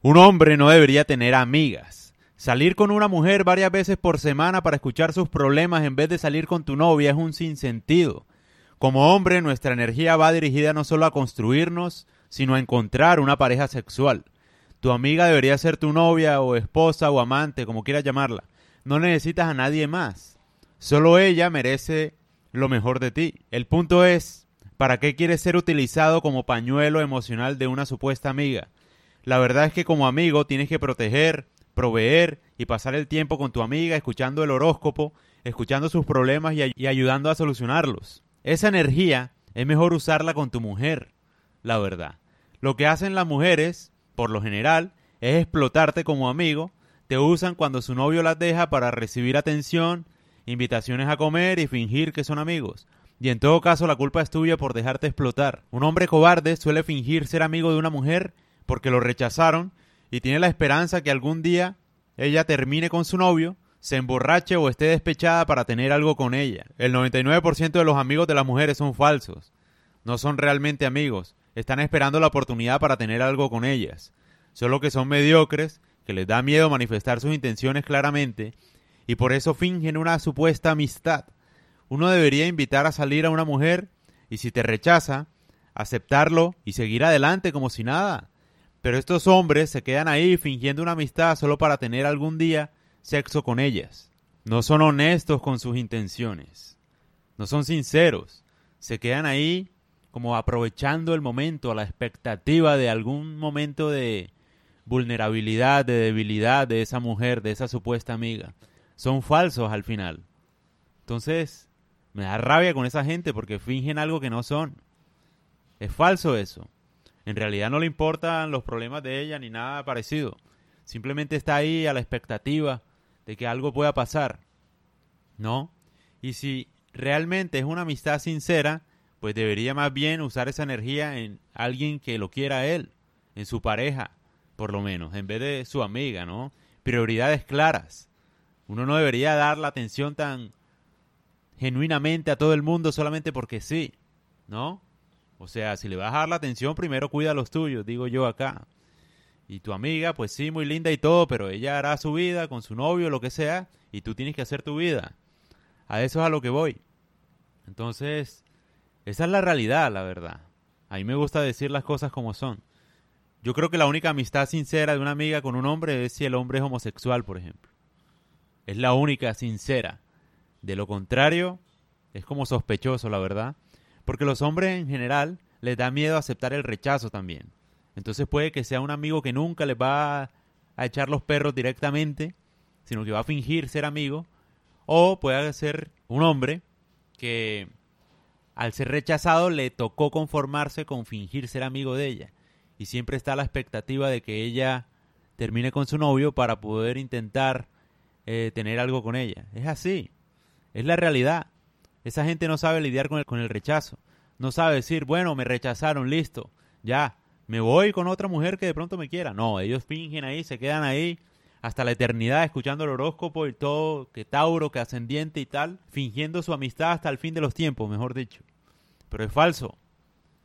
Un hombre no debería tener amigas. Salir con una mujer varias veces por semana para escuchar sus problemas en vez de salir con tu novia es un sinsentido. Como hombre, nuestra energía va dirigida no solo a construirnos, sino a encontrar una pareja sexual. Tu amiga debería ser tu novia o esposa o amante, como quieras llamarla. No necesitas a nadie más. Solo ella merece lo mejor de ti. El punto es, ¿para qué quieres ser utilizado como pañuelo emocional de una supuesta amiga? La verdad es que como amigo tienes que proteger, proveer y pasar el tiempo con tu amiga escuchando el horóscopo, escuchando sus problemas y, ayudando a solucionarlos. Esa energía es mejor usarla con tu mujer, la verdad. Lo que hacen las mujeres, por lo general, es explotarte como amigo, te usan cuando su novio las deja para recibir atención, invitaciones a comer y fingir que son amigos. Y en todo caso la culpa es tuya por dejarte explotar. Un hombre cobarde suele fingir ser amigo de una mujer porque lo rechazaron y tiene la esperanza que algún día ella termine con su novio, se emborrache o esté despechada para tener algo con ella. El 99% de los amigos de las mujeres son falsos. No son realmente amigos. Están esperando la oportunidad para tener algo con ellas. Solo que son mediocres, que les da miedo manifestar sus intenciones claramente y por eso fingen una supuesta amistad. Uno debería invitar a salir a una mujer y si te rechaza, aceptarlo y seguir adelante como si nada. Pero estos hombres se quedan ahí fingiendo una amistad solo para tener algún día sexo con ellas. No son honestos con sus intenciones. No son sinceros. Se quedan ahí como aprovechando el momento, a la expectativa de algún momento de vulnerabilidad, de debilidad de esa mujer, de esa supuesta amiga. Son falsos al final. Entonces, me da rabia con esa gente porque fingen algo que no son. Es falso eso. En realidad no le importan los problemas de ella ni nada parecido. Simplemente está ahí a la expectativa de que algo pueda pasar. ¿No? Y si realmente es una amistad sincera, pues debería más bien usar esa energía en alguien que lo quiera a él, en su pareja, por lo menos, en vez de su amiga, ¿no? Prioridades claras. Uno no debería dar la atención tan genuinamente a todo el mundo solamente porque sí, ¿no? O sea, si le vas a dar la atención, primero cuida los tuyos, digo yo acá. Y tu amiga, pues sí, muy linda y todo, pero ella hará su vida con su novio, lo que sea, y tú tienes que hacer tu vida. A eso es a lo que voy. Entonces, esa es la realidad, la verdad. A mí me gusta decir las cosas como son. Yo creo que la única amistad sincera de una amiga con un hombre es si el hombre es homosexual, por ejemplo. Es la única sincera. De lo contrario, es como sospechoso, la verdad. Porque los hombres en general les da miedo aceptar el rechazo también. Entonces puede que sea un amigo que nunca les va a echar los perros directamente, sino que va a fingir ser amigo. O puede ser un hombre que al ser rechazado le tocó conformarse con fingir ser amigo de ella. Y siempre está la expectativa de que ella termine con su novio para poder intentar eh, tener algo con ella. Es así. Es la realidad. Esa gente no sabe lidiar con el, con el rechazo. No sabe decir, bueno, me rechazaron, listo, ya, me voy con otra mujer que de pronto me quiera. No, ellos fingen ahí, se quedan ahí hasta la eternidad escuchando el horóscopo y todo, que Tauro, que ascendiente y tal, fingiendo su amistad hasta el fin de los tiempos, mejor dicho. Pero es falso.